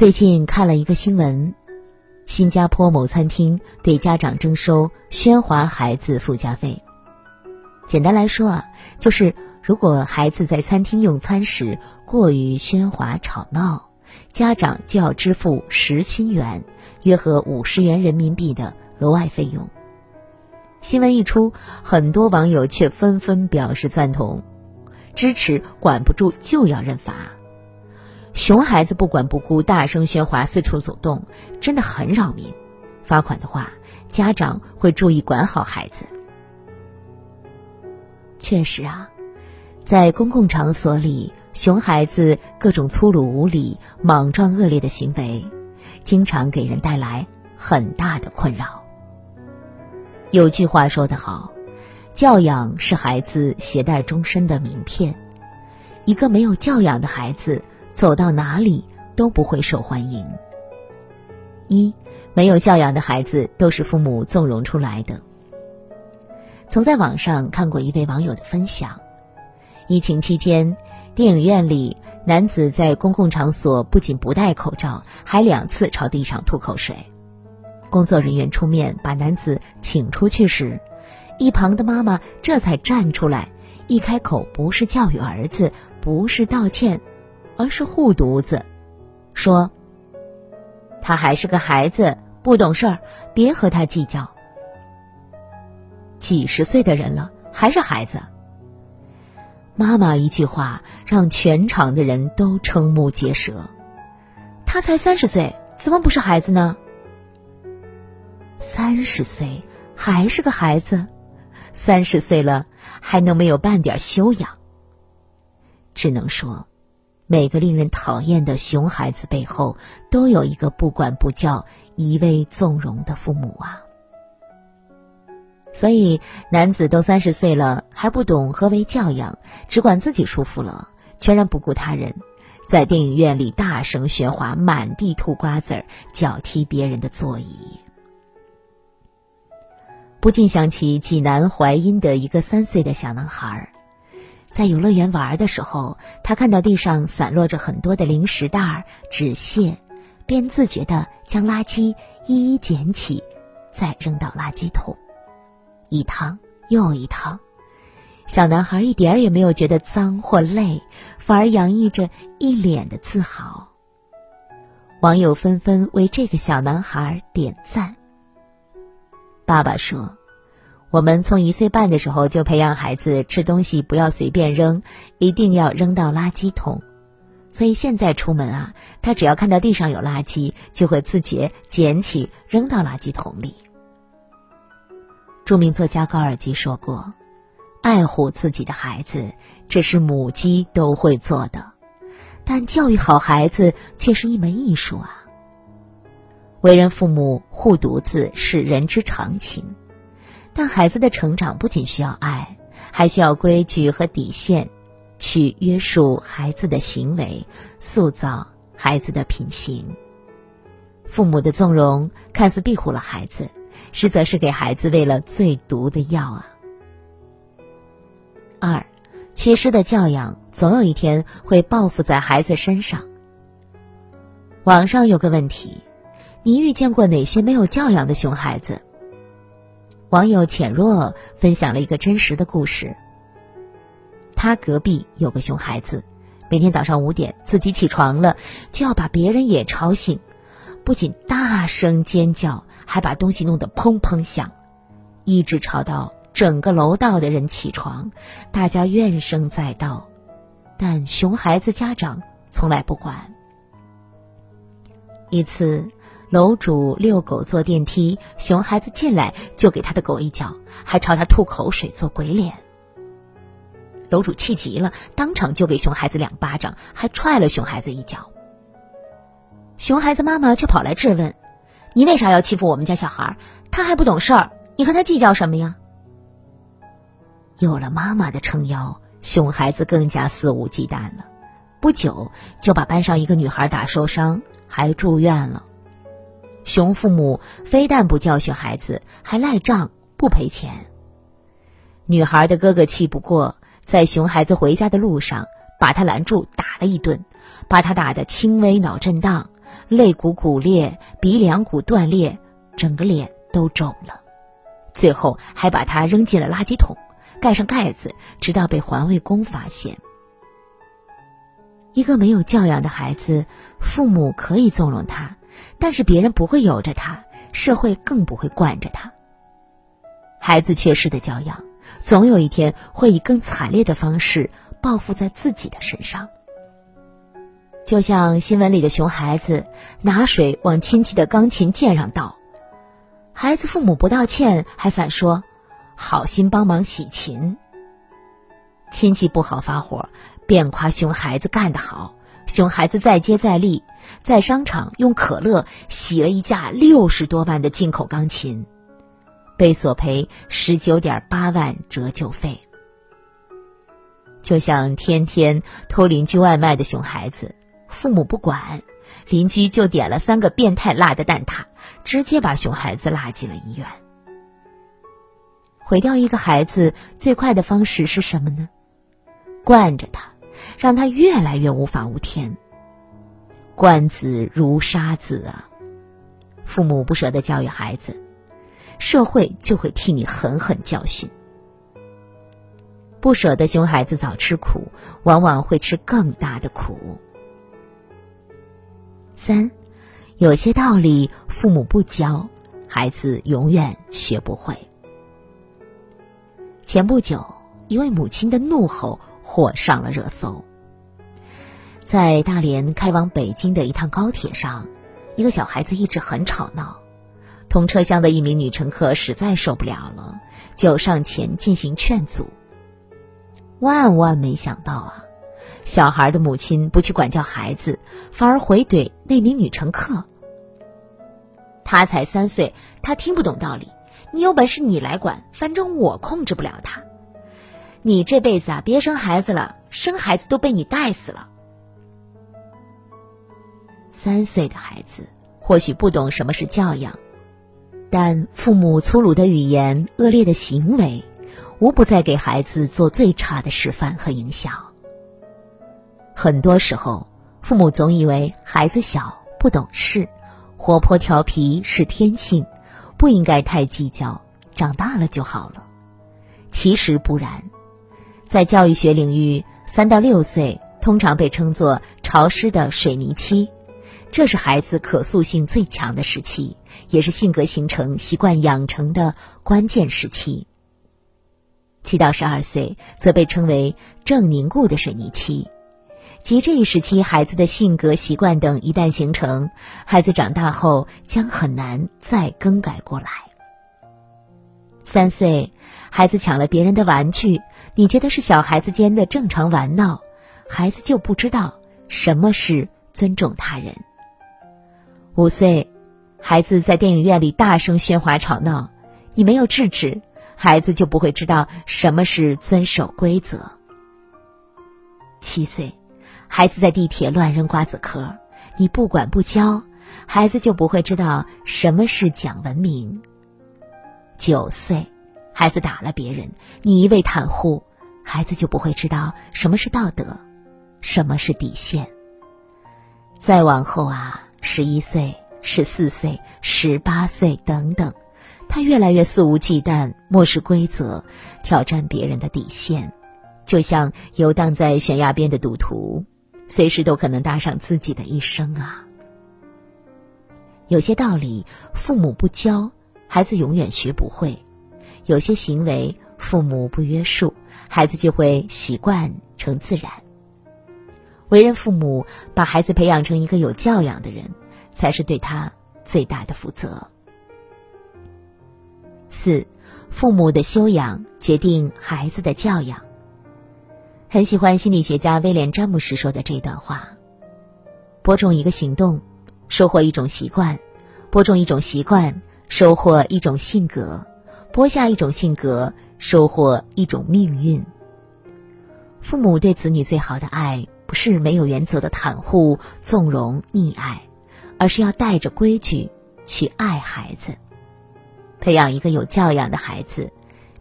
最近看了一个新闻，新加坡某餐厅对家长征收喧哗孩子附加费。简单来说啊，就是如果孩子在餐厅用餐时过于喧哗吵闹，家长就要支付十新元（约合五十元人民币）的额外费用。新闻一出，很多网友却纷纷表示赞同，支持管不住就要认罚。熊孩子不管不顾，大声喧哗，四处走动，真的很扰民。罚款的话，家长会注意管好孩子。确实啊，在公共场所里，熊孩子各种粗鲁无礼、莽撞恶劣的行为，经常给人带来很大的困扰。有句话说得好：“教养是孩子携带终身的名片。”一个没有教养的孩子。走到哪里都不会受欢迎。一没有教养的孩子都是父母纵容出来的。曾在网上看过一位网友的分享：疫情期间，电影院里男子在公共场所不仅不戴口罩，还两次朝地上吐口水。工作人员出面把男子请出去时，一旁的妈妈这才站出来，一开口不是教育儿子，不是道歉。而是护犊子，说：“他还是个孩子，不懂事儿，别和他计较。几十岁的人了，还是孩子。”妈妈一句话让全场的人都瞠目结舌。他才三十岁，怎么不是孩子呢？三十岁还是个孩子，三十岁了还能没有半点修养？只能说。每个令人讨厌的熊孩子背后，都有一个不管不教、一味纵容的父母啊！所以，男子都三十岁了，还不懂何为教养，只管自己舒服了，全然不顾他人，在电影院里大声喧哗，满地吐瓜子儿，脚踢别人的座椅，不禁想起济南淮阴的一个三岁的小男孩儿。在游乐园玩的时候，他看到地上散落着很多的零食袋、纸屑，便自觉地将垃圾一一捡起，再扔到垃圾桶。一趟又一趟，小男孩一点儿也没有觉得脏或累，反而洋溢着一脸的自豪。网友纷纷为这个小男孩点赞。爸爸说。我们从一岁半的时候就培养孩子吃东西不要随便扔，一定要扔到垃圾桶。所以现在出门啊，他只要看到地上有垃圾，就会自觉捡起扔到垃圾桶里。著名作家高尔基说过：“爱护自己的孩子，这是母鸡都会做的，但教育好孩子却是一门艺术啊。”为人父母护犊子是人之常情。但孩子的成长不仅需要爱，还需要规矩和底线，去约束孩子的行为，塑造孩子的品行。父母的纵容看似庇护了孩子，实则是给孩子喂了最毒的药啊！二，缺失的教养总有一天会报复在孩子身上。网上有个问题：你遇见过哪些没有教养的熊孩子？网友浅若分享了一个真实的故事。他隔壁有个熊孩子，每天早上五点自己起床了，就要把别人也吵醒，不仅大声尖叫，还把东西弄得砰砰响，一直吵到整个楼道的人起床，大家怨声载道，但熊孩子家长从来不管。一次。楼主遛狗坐电梯，熊孩子进来就给他的狗一脚，还朝他吐口水做鬼脸。楼主气急了，当场就给熊孩子两巴掌，还踹了熊孩子一脚。熊孩子妈妈却跑来质问：“你为啥要欺负我们家小孩？他还不懂事儿，你和他计较什么呀？”有了妈妈的撑腰，熊孩子更加肆无忌惮了，不久就把班上一个女孩打受伤，还住院了。熊父母非但不教训孩子，还赖账不赔钱。女孩的哥哥气不过，在熊孩子回家的路上把他拦住，打了一顿，把他打得轻微脑震荡，肋骨骨裂，鼻梁骨断裂，整个脸都肿了。最后还把他扔进了垃圾桶，盖上盖子，直到被环卫工发现。一个没有教养的孩子，父母可以纵容他，但是别人不会由着他，社会更不会惯着他。孩子缺失的教养，总有一天会以更惨烈的方式报复在自己的身上。就像新闻里的熊孩子拿水往亲戚的钢琴键上倒，孩子父母不道歉，还反说好心帮忙洗琴。亲戚不好发火，便夸熊孩子干得好。熊孩子再接再厉，在商场用可乐洗了一架六十多万的进口钢琴，被索赔十九点八万折旧费。就像天天偷邻居外卖的熊孩子。父母不管，邻居就点了三个变态辣的蛋挞，直接把熊孩子拉进了医院。毁掉一个孩子最快的方式是什么呢？惯着他，让他越来越无法无天。惯子如杀子啊！父母不舍得教育孩子，社会就会替你狠狠教训。不舍得熊孩子早吃苦，往往会吃更大的苦。三，有些道理父母不教，孩子永远学不会。前不久，一位母亲的怒吼火上了热搜。在大连开往北京的一趟高铁上，一个小孩子一直很吵闹，同车厢的一名女乘客实在受不了了，就上前进行劝阻。万万没想到啊！小孩的母亲不去管教孩子，反而回怼那名女乘客：“他才三岁，他听不懂道理。你有本事你来管，反正我控制不了他。你这辈子啊，别生孩子了，生孩子都被你带死了。”三岁的孩子或许不懂什么是教养，但父母粗鲁的语言、恶劣的行为，无不在给孩子做最差的示范和影响。很多时候，父母总以为孩子小不懂事，活泼调皮是天性，不应该太计较，长大了就好了。其实不然，在教育学领域，三到六岁通常被称作潮湿的水泥期，这是孩子可塑性最强的时期，也是性格形成、习惯养成的关键时期。七到十二岁则被称为正凝固的水泥期。即这一时期，孩子的性格、习惯等一旦形成，孩子长大后将很难再更改过来。三岁，孩子抢了别人的玩具，你觉得是小孩子间的正常玩闹，孩子就不知道什么是尊重他人。五岁，孩子在电影院里大声喧哗吵闹，你没有制止，孩子就不会知道什么是遵守规则。七岁。孩子在地铁乱扔瓜子壳，你不管不教，孩子就不会知道什么是讲文明。九岁，孩子打了别人，你一味袒护，孩子就不会知道什么是道德，什么是底线。再往后啊，十一岁、十四岁、十八岁等等，他越来越肆无忌惮，漠视规则，挑战别人的底线，就像游荡在悬崖边的赌徒。随时都可能搭上自己的一生啊！有些道理父母不教，孩子永远学不会；有些行为父母不约束，孩子就会习惯成自然。为人父母，把孩子培养成一个有教养的人，才是对他最大的负责。四，父母的修养决定孩子的教养。很喜欢心理学家威廉·詹姆斯说的这段话：播种一个行动，收获一种习惯；播种一种习惯，收获一种性格；播下一种性格，收获一种命运。父母对子女最好的爱，不是没有原则的袒护、纵容、溺爱，而是要带着规矩去爱孩子，培养一个有教养的孩子，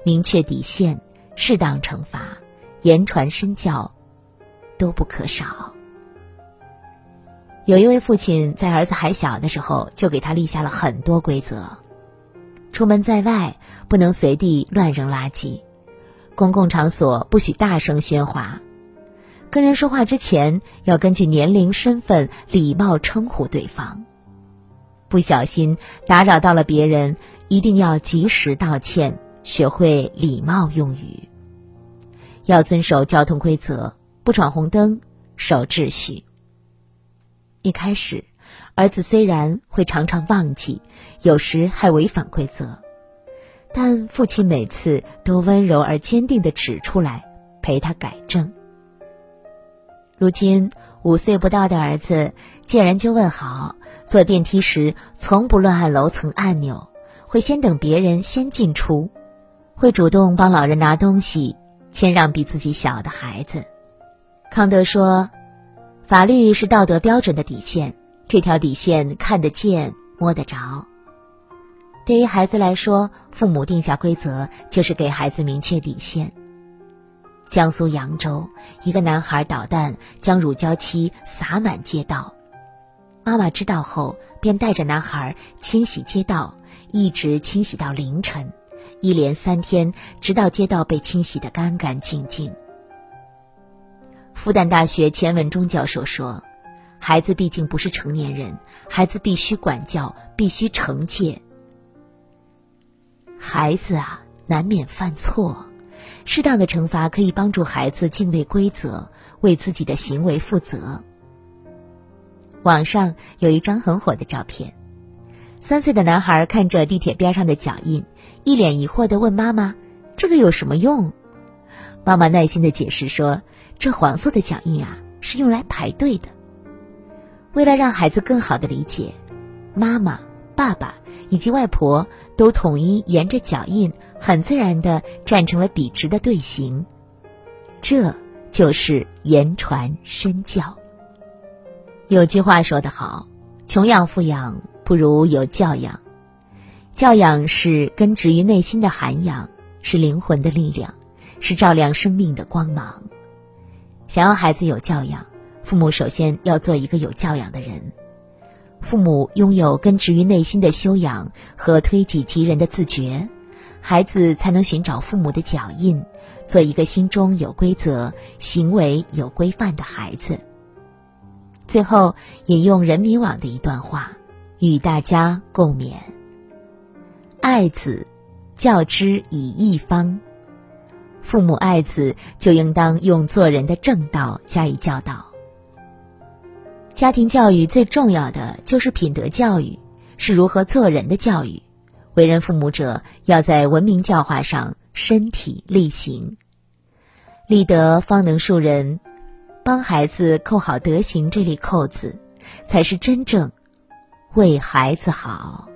明确底线，适当惩罚。言传身教，都不可少。有一位父亲在儿子还小的时候就给他立下了很多规则：出门在外不能随地乱扔垃圾，公共场所不许大声喧哗，跟人说话之前要根据年龄、身份礼貌称呼对方，不小心打扰到了别人，一定要及时道歉，学会礼貌用语，要遵守交通规则，不闯红灯，守秩序。一开始，儿子虽然会常常忘记，有时还违反规则，但父亲每次都温柔而坚定的指出来，陪他改正。如今五岁不到的儿子见人就问好，坐电梯时从不乱按楼层按钮，会先等别人先进出，会主动帮老人拿东西，谦让比自己小的孩子。康德说。法律是道德标准的底线，这条底线看得见、摸得着。对于孩子来说，父母定下规则就是给孩子明确底线。江苏扬州，一个男孩捣蛋，将乳胶漆洒满街道，妈妈知道后便带着男孩清洗街道，一直清洗到凌晨，一连三天，直到街道被清洗得干干净净。复旦大学钱文忠教授说：“孩子毕竟不是成年人，孩子必须管教，必须惩戒。孩子啊，难免犯错，适当的惩罚可以帮助孩子敬畏规则，为自己的行为负责。”网上有一张很火的照片，三岁的男孩看着地铁边上的脚印，一脸疑惑的问妈妈：“这个有什么用？”妈妈耐心的解释说。这黄色的脚印啊，是用来排队的。为了让孩子更好的理解，妈妈、爸爸以及外婆都统一沿着脚印，很自然的站成了笔直的队形。这就是言传身教。有句话说得好：“穷养富养不如有教养。”教养是根植于内心的涵养，是灵魂的力量，是照亮生命的光芒。想要孩子有教养，父母首先要做一个有教养的人。父母拥有根植于内心的修养和推己及人的自觉，孩子才能寻找父母的脚印，做一个心中有规则、行为有规范的孩子。最后，引用人民网的一段话，与大家共勉：爱子，教之以义方。父母爱子，就应当用做人的正道加以教导。家庭教育最重要的就是品德教育，是如何做人的教育。为人父母者，要在文明教化上身体力行，立德方能树人。帮孩子扣好德行这粒扣子，才是真正为孩子好。